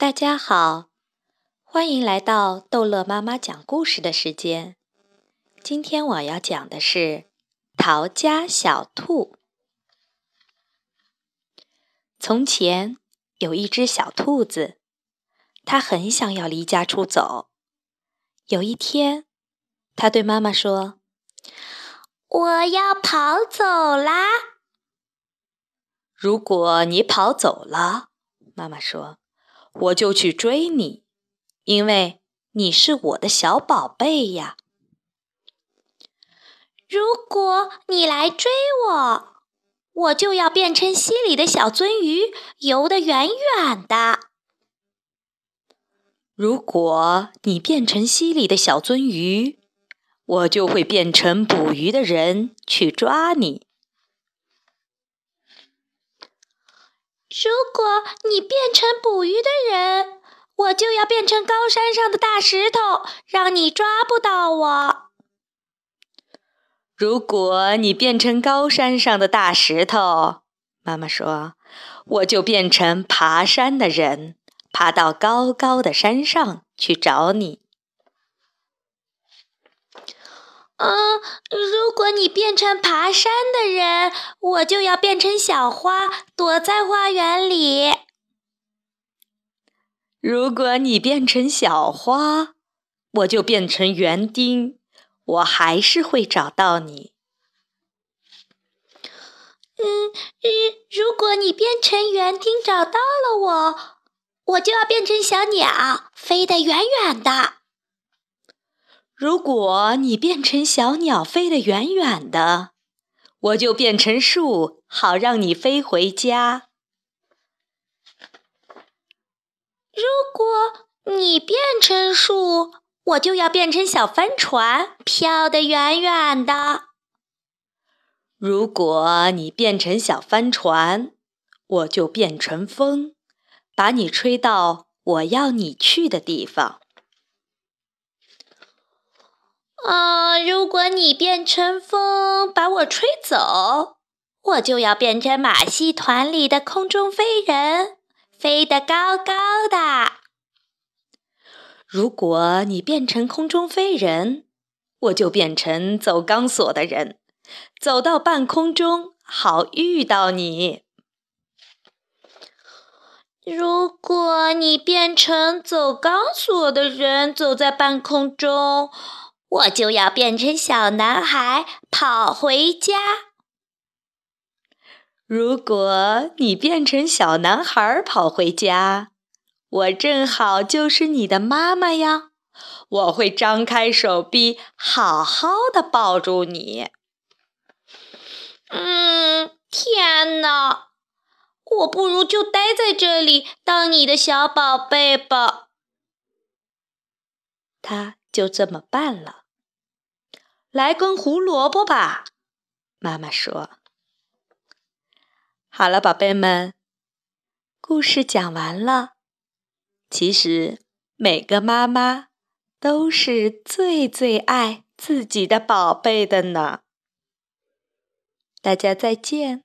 大家好，欢迎来到逗乐妈妈讲故事的时间。今天我要讲的是《逃家小兔》。从前有一只小兔子，它很想要离家出走。有一天，它对妈妈说：“我要跑走啦！”如果你跑走了，妈妈说。我就去追你，因为你是我的小宝贝呀。如果你来追我，我就要变成溪里的小鳟鱼，游得远远的。如果你变成溪里的小鳟鱼，我就会变成捕鱼的人去抓你。如果你变成捕鱼的人，我就要变成高山上的大石头，让你抓不到我。如果你变成高山上的大石头，妈妈说，我就变成爬山的人，爬到高高的山上去找你。嗯，如果你变成爬山的人，我就要变成小花，躲在花园里。如果你变成小花，我就变成园丁，我还是会找到你。嗯嗯，如果你变成园丁找到了我，我就要变成小鸟，飞得远远的。如果你变成小鸟，飞得远远的，我就变成树，好让你飞回家。如果你变成树，我就要变成小帆船，飘得远远的。如果你变成小帆船，我就变成风，把你吹到我要你去的地方。啊！如果你变成风把我吹走，我就要变成马戏团里的空中飞人，飞得高高的。如果你变成空中飞人，我就变成走钢索的人，走到半空中好遇到你。如果你变成走钢索的人，走在半空中。我就要变成小男孩跑回家。如果你变成小男孩跑回家，我正好就是你的妈妈呀！我会张开手臂，好好的抱住你。嗯，天哪！我不如就待在这里当你的小宝贝吧。他就这么办了。来根胡萝卜吧，妈妈说。好了，宝贝们，故事讲完了。其实每个妈妈都是最最爱自己的宝贝的呢。大家再见。